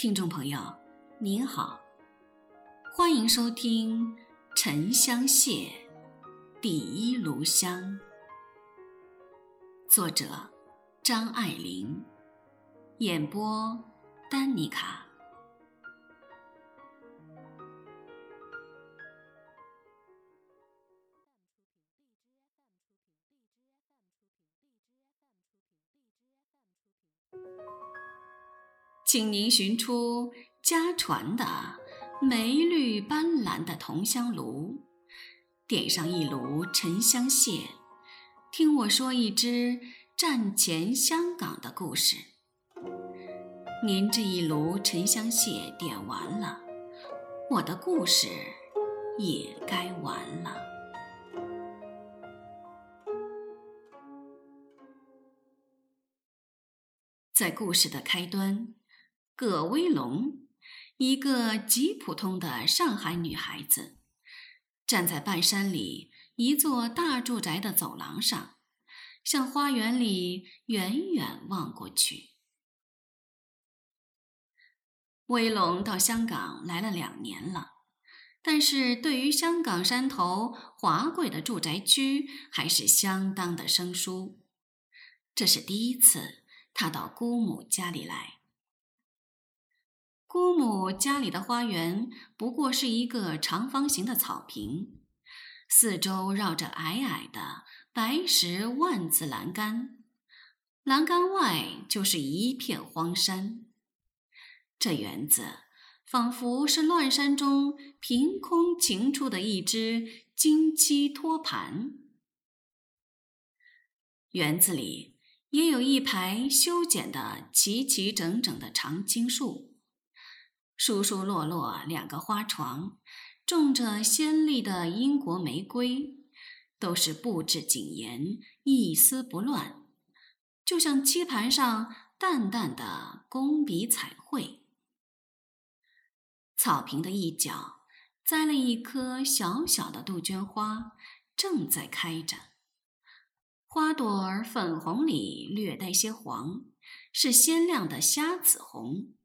听众朋友，您好，欢迎收听《沉香屑·第一炉香》，作者张爱玲，演播丹妮卡。请您寻出家传的梅绿斑斓的铜香炉，点上一炉沉香屑，听我说一支战前香港的故事。您这一炉沉香屑点完了，我的故事也该完了。在故事的开端。葛威龙，一个极普通的上海女孩子，站在半山里一座大住宅的走廊上，向花园里远远望过去。威龙到香港来了两年了，但是对于香港山头华贵的住宅区还是相当的生疏。这是第一次他到姑母家里来。姑母家里的花园不过是一个长方形的草坪，四周绕着矮矮的白石万字栏杆，栏杆外就是一片荒山。这园子仿佛是乱山中凭空擎出的一只金漆托盘。园子里也有一排修剪的齐齐整整的常青树。疏疏落落两个花床，种着鲜丽的英国玫瑰，都是布置谨严，一丝不乱，就像漆盘上淡淡的工笔彩绘。草坪的一角栽了一棵小小的杜鹃花，正在开着，花朵儿粉红里略带些黄，是鲜亮的虾子红。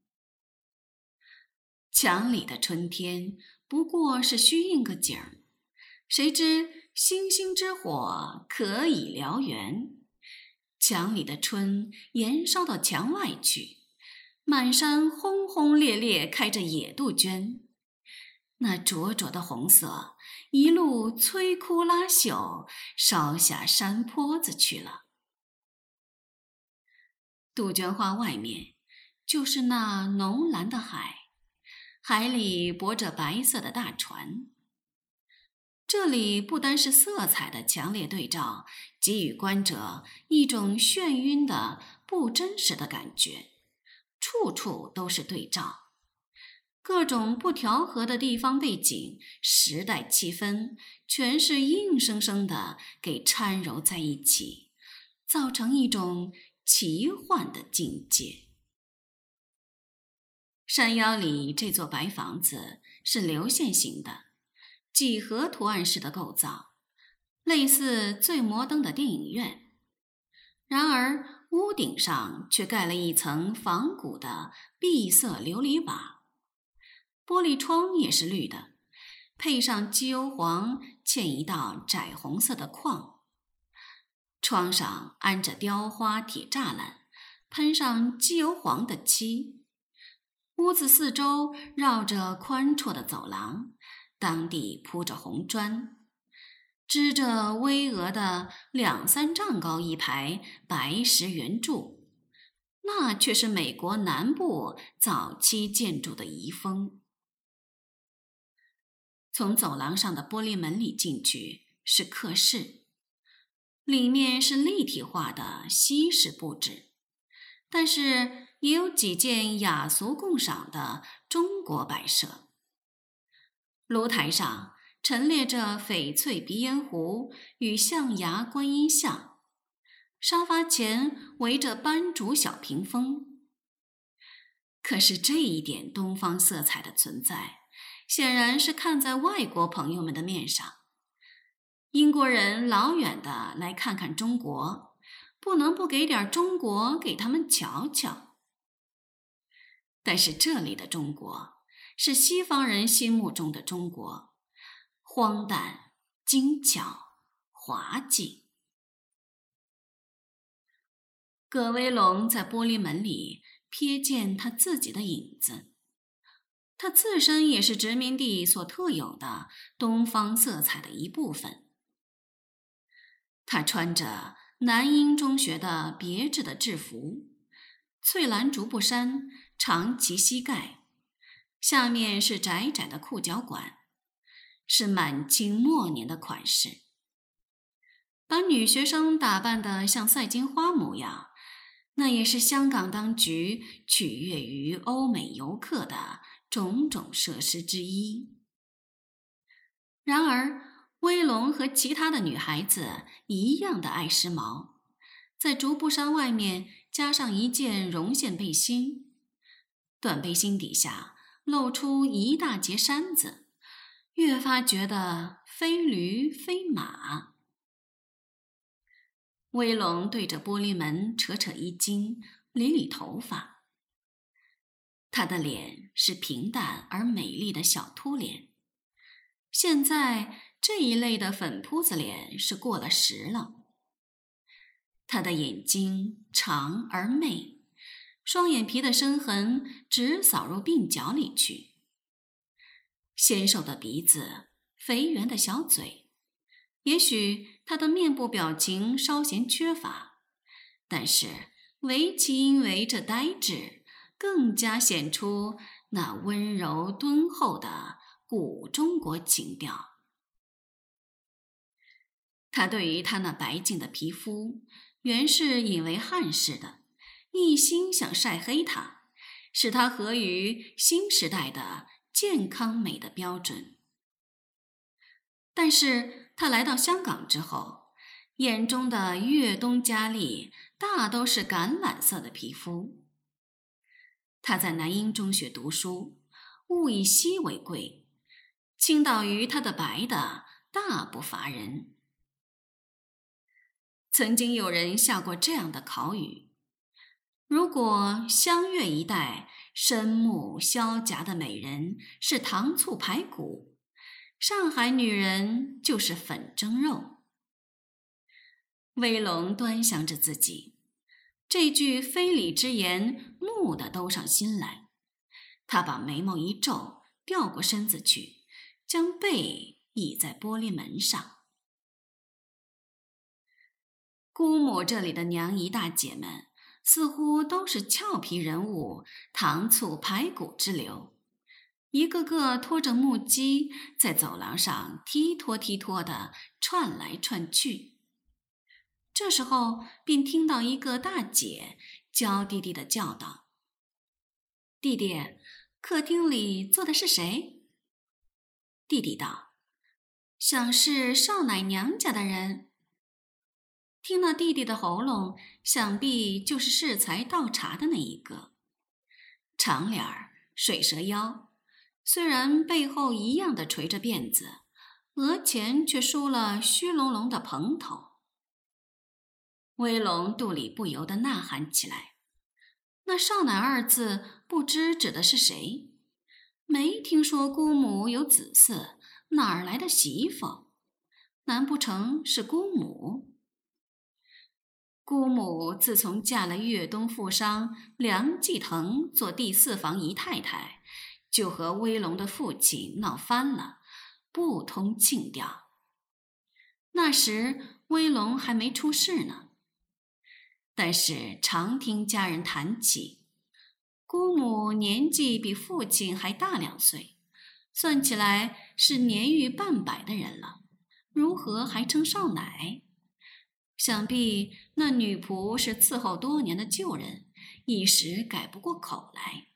墙里的春天不过是虚应个景儿，谁知星星之火可以燎原。墙里的春延烧到墙外去，满山轰轰烈烈开着野杜鹃，那灼灼的红色一路摧枯拉朽，烧下山坡子去了。杜鹃花外面就是那浓蓝的海。海里泊着白色的大船。这里不单是色彩的强烈对照，给予观者一种眩晕的不真实的感觉，处处都是对照，各种不调和的地方背景、时代气氛，全是硬生生的给掺揉在一起，造成一种奇幻的境界。山腰里这座白房子是流线型的，几何图案式的构造，类似最摩登的电影院。然而屋顶上却盖了一层仿古的碧色琉璃瓦，玻璃窗也是绿的，配上机油黄嵌一道窄红色的框。窗上安着雕花铁栅栏，喷上机油黄的漆。屋子四周绕着宽绰的走廊，当地铺着红砖，支着巍峨的两三丈高一排白石圆柱，那却是美国南部早期建筑的遗风。从走廊上的玻璃门里进去是客室，里面是立体化的西式布置，但是。也有几件雅俗共赏的中国摆设。炉台上陈列着翡翠鼻烟壶与象牙观音像，沙发前围着斑竹小屏风。可是这一点东方色彩的存在，显然是看在外国朋友们的面上。英国人老远的来看看中国，不能不给点中国给他们瞧瞧。但是这里的中国是西方人心目中的中国，荒诞、精巧、滑稽。葛威龙在玻璃门里瞥见他自己的影子。他自身也是殖民地所特有的东方色彩的一部分。他穿着南英中学的别致的制服，翠蓝竹布衫长及膝盖，下面是窄窄的裤脚管，是满清末年的款式。把女学生打扮的像赛金花模样，那也是香港当局取悦于欧美游客的。种种设施之一。然而，威龙和其他的女孩子一样的爱时髦，在竹布衫外面加上一件绒线背心，短背心底下露出一大截衫子，越发觉得非驴非马。威龙对着玻璃门扯扯衣襟，理理头发。他的脸是平淡而美丽的小秃脸，现在这一类的粉扑子脸是过了时了。他的眼睛长而媚，双眼皮的深痕直扫入鬓角里去。纤瘦的鼻子，肥圆的小嘴，也许他的面部表情稍显缺乏，但是唯其因为这呆滞。更加显出那温柔敦厚的古中国情调。他对于他那白净的皮肤，原是引为汉室的，一心想晒黑它，使它合于新时代的健康美的标准。但是他来到香港之后，眼中的粤东佳丽大都是橄榄色的皮肤。他在南英中学读书，物以稀为贵，倾倒于他的白的大不乏人。曾经有人下过这样的考语：如果湘粤一带深目萧颊的美人是糖醋排骨，上海女人就是粉蒸肉。威龙端详着自己。这句非礼之言，怒的兜上心来。他把眉毛一皱，掉过身子去，将背倚在玻璃门上。姑母这里的娘姨大姐们，似乎都是俏皮人物，糖醋排骨之流，一个个拖着木屐，在走廊上踢拖踢拖的串来串去。这时候，便听到一个大姐娇滴滴的叫道：“弟弟，客厅里坐的是谁？”弟弟道：“想是少奶娘家的人。”听了弟弟的喉咙，想必就是适才倒茶的那一个，长脸儿，水蛇腰，虽然背后一样的垂着辫子，额前却梳了虚隆隆的蓬头。威龙肚里不由得呐喊起来：“那少奶二字，不知指的是谁？没听说姑母有子嗣，哪儿来的媳妇？难不成是姑母？姑母自从嫁了粤东富商梁继腾做第四房姨太太，就和威龙的父亲闹翻了，不通情调。那时威龙还没出世呢。”但是常听家人谈起，姑母年纪比父亲还大两岁，算起来是年逾半百的人了，如何还称少奶？想必那女仆是伺候多年的旧人，一时改不过口来。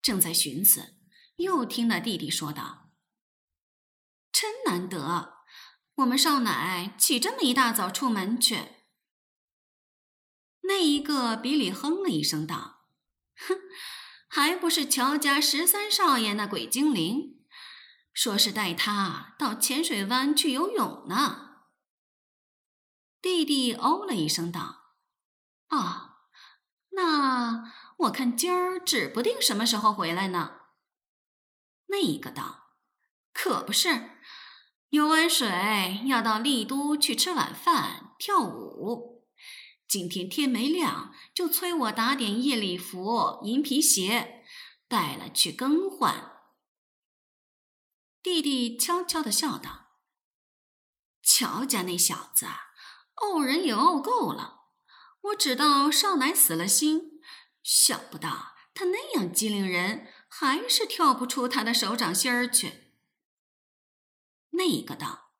正在寻思，又听那弟弟说道：“真难得，我们少奶起这么一大早出门去。”那一个比里哼了一声，道：“哼，还不是乔家十三少爷那鬼精灵，说是带他到浅水湾去游泳呢。”弟弟哦了一声，道：“啊，那我看今儿指不定什么时候回来呢。”那个道：“可不是，游完水要到丽都去吃晚饭、跳舞。今天天没亮，就催我打点夜礼服、银皮鞋，带了去更换。”弟弟悄悄的笑道：“乔家那小子，啊怄人也怄够了。我知道少奶死了心，想不到他那样机灵人。”还是跳不出他的手掌心儿去。那个道：“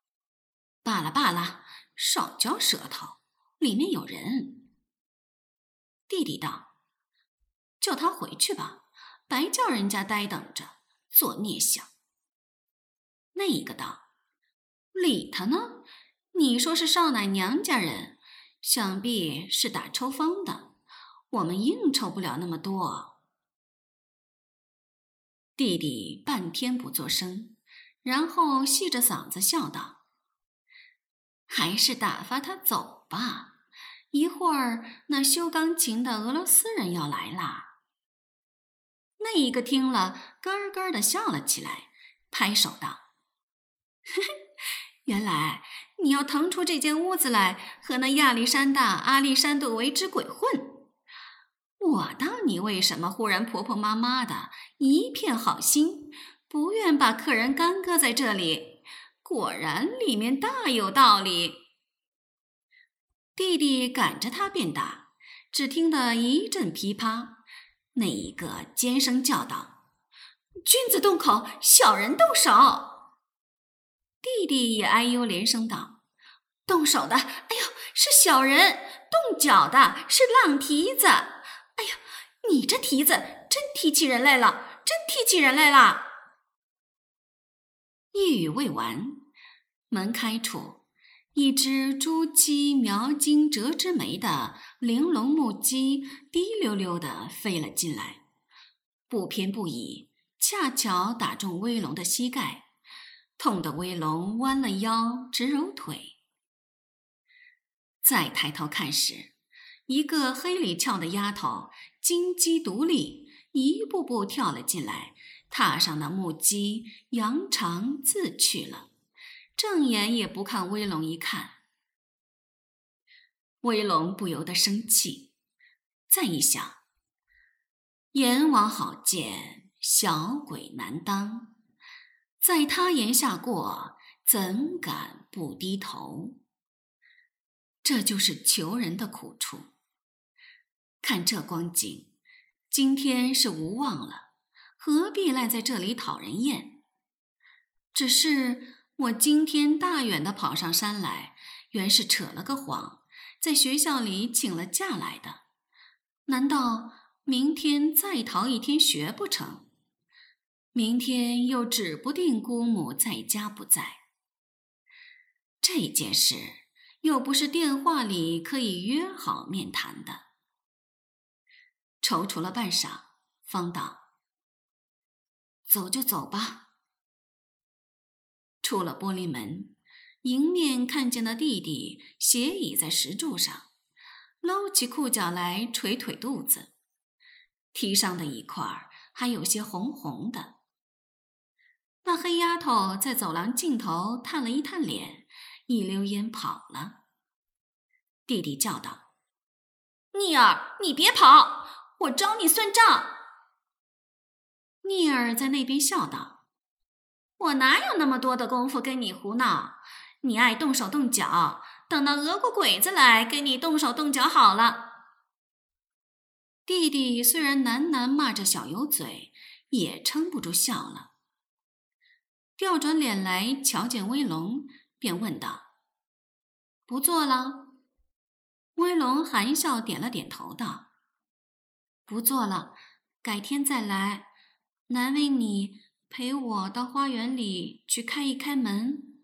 罢了罢了，少嚼舌头，里面有人。”弟弟道：“叫他回去吧，白叫人家呆等着，做孽想。”那个道：“理他呢？你说是少奶娘家人，想必是打抽风的，我们应酬不了那么多。”弟弟半天不作声，然后细着嗓子笑道：“还是打发他走吧，一会儿那修钢琴的俄罗斯人要来啦。”那一个听了，咯咯的笑了起来，拍手道：“嘿嘿，原来你要腾出这间屋子来和那亚历山大、阿历山度为之鬼混。”我道你为什么忽然婆婆妈妈的，一片好心，不愿把客人干搁在这里？果然里面大有道理。弟弟赶着他便打，只听得一阵噼啪，那一个尖声叫道：“君子动口，小人动手。”弟弟也哎呦连声道：“动手的，哎呦，是小人；动脚的，是浪蹄子。”哎呀，你这蹄子真踢起人来了，真踢起人来了！一语未完，门开处，一只朱漆描金折枝梅的玲珑木屐滴溜溜的飞了进来，不偏不倚，恰巧打中威龙的膝盖，痛得威龙弯了腰，直揉腿。再抬头看时，一个黑里翘的丫头，金鸡独立，一步步跳了进来，踏上那木屐，扬长自去了，正眼也不看威龙一看。威龙不由得生气，再一想，阎王好见，小鬼难当，在他檐下过，怎敢不低头？这就是求人的苦处。看这光景，今天是无望了，何必赖在这里讨人厌？只是我今天大远的跑上山来，原是扯了个谎，在学校里请了假来的。难道明天再逃一天学不成？明天又指不定姑母在家不在。这件事又不是电话里可以约好面谈的。踌躇了半晌，方道：“走就走吧。”出了玻璃门，迎面看见了弟弟斜倚在石柱上，搂起裤脚来捶腿肚子，踢上的一块还有些红红的。那黑丫头在走廊尽头探了一探脸，一溜烟跑了。弟弟叫道：“逆儿，你别跑！”我找你算账。聂儿在那边笑道：“我哪有那么多的功夫跟你胡闹？你爱动手动脚，等那俄国鬼子来跟你动手动脚好了。”弟弟虽然喃喃骂着小油嘴，也撑不住笑了。调转脸来瞧见威龙，便问道：“不做了？”威龙含笑点了点头，道。不做了，改天再来。难为你陪我到花园里去开一开门。